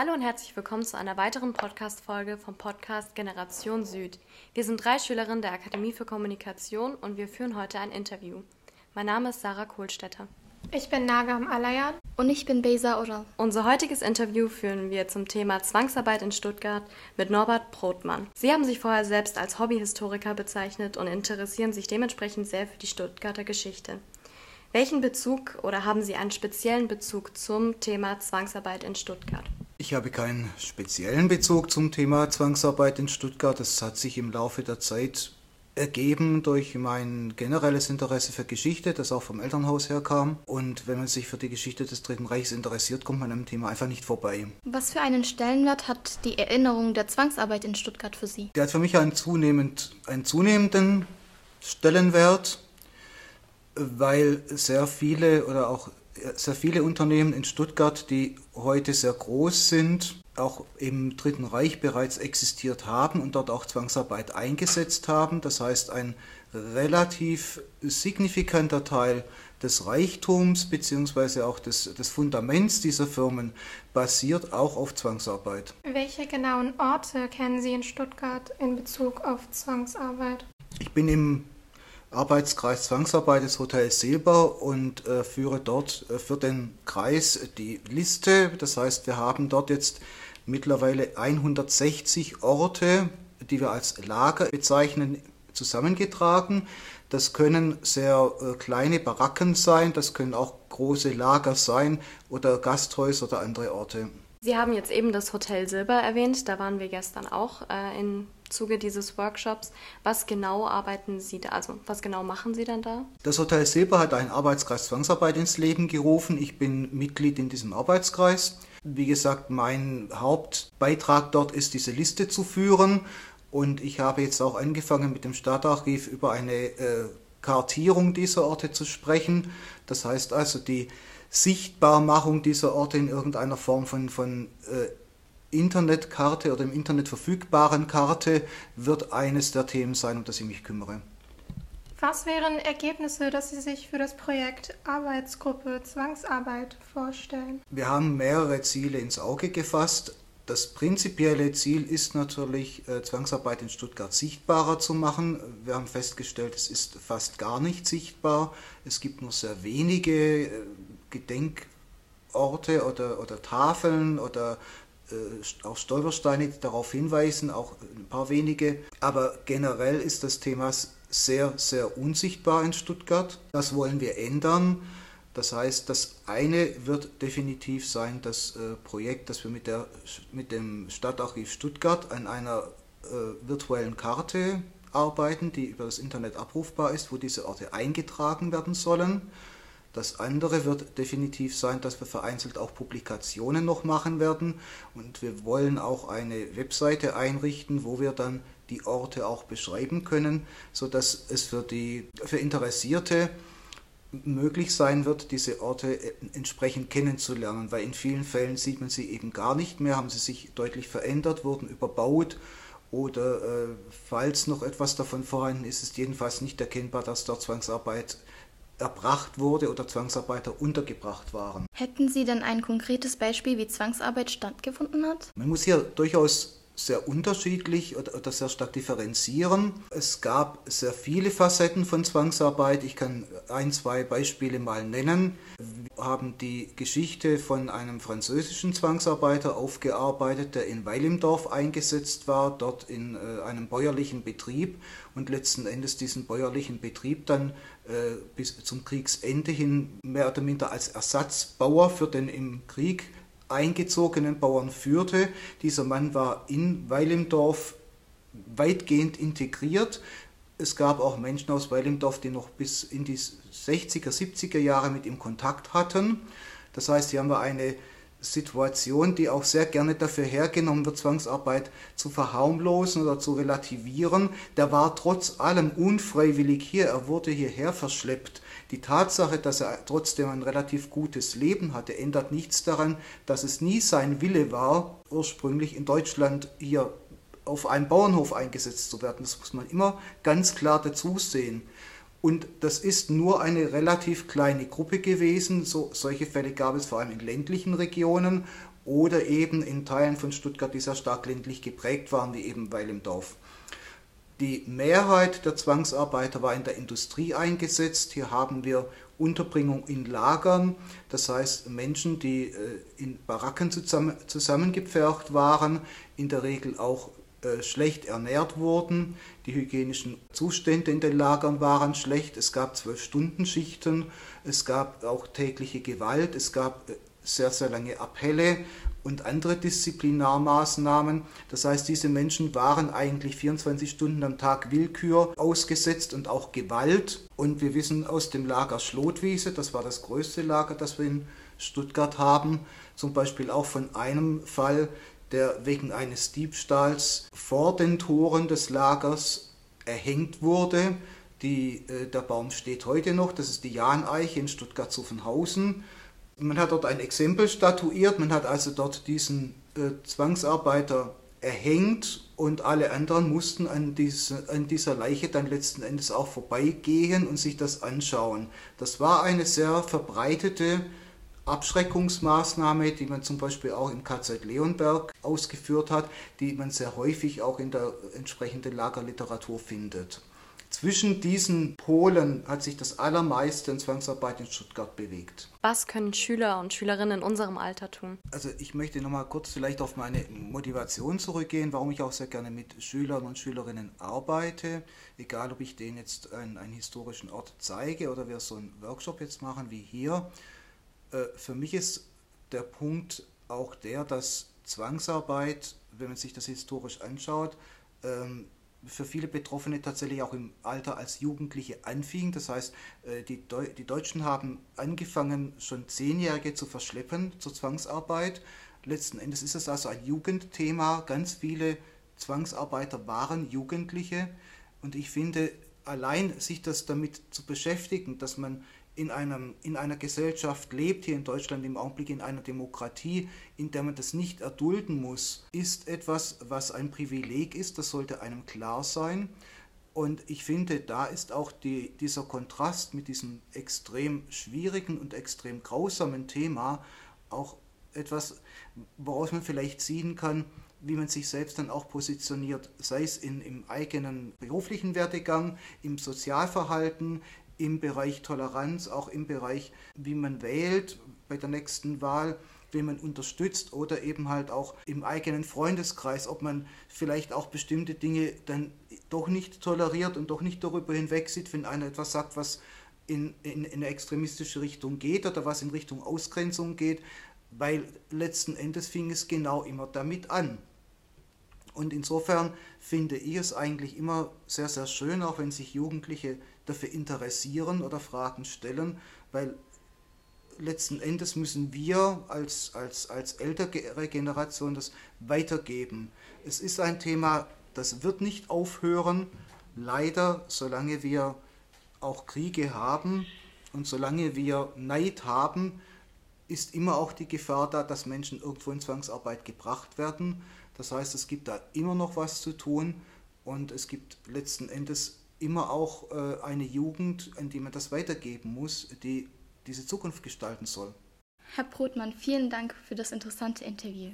Hallo und herzlich willkommen zu einer weiteren Podcast-Folge vom Podcast Generation Süd. Wir sind drei Schülerinnen der Akademie für Kommunikation und wir führen heute ein Interview. Mein Name ist Sarah Kohlstetter. Ich bin Nagam Alayan. Und ich bin Besa Oral. Unser heutiges Interview führen wir zum Thema Zwangsarbeit in Stuttgart mit Norbert Brotmann. Sie haben sich vorher selbst als Hobbyhistoriker bezeichnet und interessieren sich dementsprechend sehr für die Stuttgarter Geschichte. Welchen Bezug oder haben Sie einen speziellen Bezug zum Thema Zwangsarbeit in Stuttgart? Ich habe keinen speziellen Bezug zum Thema Zwangsarbeit in Stuttgart. Das hat sich im Laufe der Zeit ergeben durch mein generelles Interesse für Geschichte, das auch vom Elternhaus herkam. Und wenn man sich für die Geschichte des Dritten Reichs interessiert, kommt man am Thema einfach nicht vorbei. Was für einen Stellenwert hat die Erinnerung der Zwangsarbeit in Stuttgart für Sie? Der hat für mich einen, zunehmend, einen zunehmenden Stellenwert, weil sehr viele oder auch sehr viele Unternehmen in Stuttgart, die heute sehr groß sind, auch im Dritten Reich bereits existiert haben und dort auch Zwangsarbeit eingesetzt haben. Das heißt, ein relativ signifikanter Teil des Reichtums bzw. auch des, des Fundaments dieser Firmen basiert auch auf Zwangsarbeit. Welche genauen Orte kennen Sie in Stuttgart in Bezug auf Zwangsarbeit? Ich bin im Arbeitskreis Zwangsarbeit des Hotels Silber und äh, führe dort äh, für den Kreis die Liste. Das heißt, wir haben dort jetzt mittlerweile 160 Orte, die wir als Lager bezeichnen, zusammengetragen. Das können sehr äh, kleine Baracken sein, das können auch große Lager sein oder Gasthäuser oder andere Orte. Sie haben jetzt eben das Hotel Silber erwähnt, da waren wir gestern auch äh, in Zuge dieses Workshops. Was genau arbeiten Sie da, also was genau machen Sie dann da? Das Hotel Silber hat einen Arbeitskreis Zwangsarbeit ins Leben gerufen. Ich bin Mitglied in diesem Arbeitskreis. Wie gesagt, mein Hauptbeitrag dort ist, diese Liste zu führen. Und ich habe jetzt auch angefangen, mit dem Stadtarchiv über eine äh, Kartierung dieser Orte zu sprechen. Das heißt also die Sichtbarmachung dieser Orte in irgendeiner Form von, von äh, Internetkarte oder im Internet verfügbaren Karte wird eines der Themen sein, um das ich mich kümmere. Was wären Ergebnisse, dass Sie sich für das Projekt Arbeitsgruppe Zwangsarbeit vorstellen? Wir haben mehrere Ziele ins Auge gefasst. Das prinzipielle Ziel ist natürlich, äh, Zwangsarbeit in Stuttgart sichtbarer zu machen. Wir haben festgestellt, es ist fast gar nicht sichtbar. Es gibt nur sehr wenige äh, Gedenkorte oder, oder Tafeln oder äh, auch Stolpersteine, die darauf hinweisen, auch ein paar wenige. Aber generell ist das Thema sehr, sehr unsichtbar in Stuttgart. Das wollen wir ändern. Das heißt, das eine wird definitiv sein, das äh, Projekt, das wir mit, der, mit dem Stadtarchiv Stuttgart an einer äh, virtuellen Karte arbeiten, die über das Internet abrufbar ist, wo diese Orte eingetragen werden sollen. Das andere wird definitiv sein, dass wir vereinzelt auch Publikationen noch machen werden. Und wir wollen auch eine Webseite einrichten, wo wir dann die Orte auch beschreiben können, sodass es für die für Interessierte möglich sein wird, diese Orte entsprechend kennenzulernen, weil in vielen Fällen sieht man sie eben gar nicht mehr, haben sie sich deutlich verändert, wurden überbaut oder äh, falls noch etwas davon vorhanden ist, ist jedenfalls nicht erkennbar, dass dort Zwangsarbeit erbracht wurde oder Zwangsarbeiter untergebracht waren. Hätten Sie denn ein konkretes Beispiel, wie Zwangsarbeit stattgefunden hat? Man muss hier durchaus sehr unterschiedlich oder, sehr stark differenzieren. Es gab sehr viele Facetten von Zwangsarbeit. Ich kann ein, zwei Beispiele mal nennen. Haben die Geschichte von einem französischen Zwangsarbeiter aufgearbeitet, der in Weilimdorf eingesetzt war, dort in äh, einem bäuerlichen Betrieb und letzten Endes diesen bäuerlichen Betrieb dann äh, bis zum Kriegsende hin mehr oder minder als Ersatzbauer für den im Krieg eingezogenen Bauern führte. Dieser Mann war in Weilimdorf weitgehend integriert. Es gab auch Menschen aus Weilimdorf, die noch bis in die 60er, 70er Jahre mit ihm Kontakt hatten. Das heißt, hier haben wir eine Situation, die auch sehr gerne dafür hergenommen wird, Zwangsarbeit zu verharmlosen oder zu relativieren. Der war trotz allem unfreiwillig hier, er wurde hierher verschleppt. Die Tatsache, dass er trotzdem ein relativ gutes Leben hatte, ändert nichts daran, dass es nie sein Wille war, ursprünglich in Deutschland hier auf einem Bauernhof eingesetzt zu werden. Das muss man immer ganz klar dazu sehen. Und das ist nur eine relativ kleine Gruppe gewesen. So, solche Fälle gab es vor allem in ländlichen Regionen oder eben in Teilen von Stuttgart, die sehr stark ländlich geprägt waren, wie eben Weil im Dorf. Die Mehrheit der Zwangsarbeiter war in der Industrie eingesetzt. Hier haben wir Unterbringung in Lagern, das heißt Menschen, die äh, in Baracken zusammen, zusammengepfercht waren, in der Regel auch schlecht ernährt wurden. Die hygienischen Zustände in den Lagern waren schlecht. Es gab zwölf Stunden Schichten. Es gab auch tägliche Gewalt. Es gab äh, sehr, sehr lange Appelle und andere Disziplinarmaßnahmen. Das heißt, diese Menschen waren eigentlich 24 Stunden am Tag Willkür ausgesetzt und auch Gewalt. Und wir wissen aus dem Lager Schlotwiese, das war das größte Lager, das wir in Stuttgart haben, zum Beispiel auch von einem Fall, der wegen eines Diebstahls vor den Toren des Lagers erhängt wurde. Die, äh, der Baum steht heute noch, das ist die Jahneiche in Stuttgart-Zuffenhausen. Man hat dort ein Exempel statuiert, man hat also dort diesen äh, Zwangsarbeiter erhängt und alle anderen mussten an, diese, an dieser Leiche dann letzten Endes auch vorbeigehen und sich das anschauen. Das war eine sehr verbreitete Abschreckungsmaßnahme, die man zum Beispiel auch im KZ Leonberg ausgeführt hat, die man sehr häufig auch in der entsprechenden Lagerliteratur findet. Zwischen diesen Polen hat sich das allermeiste in Zwangsarbeit in Stuttgart bewegt. Was können Schüler und Schülerinnen in unserem Alter tun? Also ich möchte nochmal kurz vielleicht auf meine Motivation zurückgehen, warum ich auch sehr gerne mit Schülern und Schülerinnen arbeite, egal ob ich denen jetzt einen, einen historischen Ort zeige oder wir so einen Workshop jetzt machen wie hier. Äh, für mich ist der Punkt auch der, dass Zwangsarbeit, wenn man sich das historisch anschaut, ähm, für viele Betroffene tatsächlich auch im Alter als Jugendliche anfing. Das heißt, äh, die, Deu die Deutschen haben angefangen, schon Zehnjährige zu verschleppen zur Zwangsarbeit. Letzten Endes ist es also ein Jugendthema. Ganz viele Zwangsarbeiter waren Jugendliche. Und ich finde, allein sich das damit zu beschäftigen, dass man in, einem, in einer Gesellschaft lebt, hier in Deutschland im Augenblick in einer Demokratie, in der man das nicht erdulden muss, ist etwas, was ein Privileg ist, das sollte einem klar sein. Und ich finde, da ist auch die, dieser Kontrast mit diesem extrem schwierigen und extrem grausamen Thema auch etwas, woraus man vielleicht ziehen kann, wie man sich selbst dann auch positioniert, sei es in, im eigenen beruflichen Werdegang, im Sozialverhalten, im Bereich Toleranz, auch im Bereich, wie man wählt bei der nächsten Wahl, wen man unterstützt oder eben halt auch im eigenen Freundeskreis, ob man vielleicht auch bestimmte Dinge dann doch nicht toleriert und doch nicht darüber hinweg sieht, wenn einer etwas sagt, was in, in, in eine extremistische Richtung geht oder was in Richtung Ausgrenzung geht, weil letzten Endes fing es genau immer damit an. Und insofern finde ich es eigentlich immer sehr, sehr schön, auch wenn sich Jugendliche dafür interessieren oder Fragen stellen, weil letzten Endes müssen wir als, als, als ältere Generation das weitergeben. Es ist ein Thema, das wird nicht aufhören, leider, solange wir auch Kriege haben und solange wir Neid haben, ist immer auch die Gefahr da, dass Menschen irgendwo in Zwangsarbeit gebracht werden. Das heißt, es gibt da immer noch was zu tun und es gibt letzten Endes immer auch äh, eine Jugend, an die man das weitergeben muss, die diese Zukunft gestalten soll. Herr Brotmann, vielen Dank für das interessante Interview.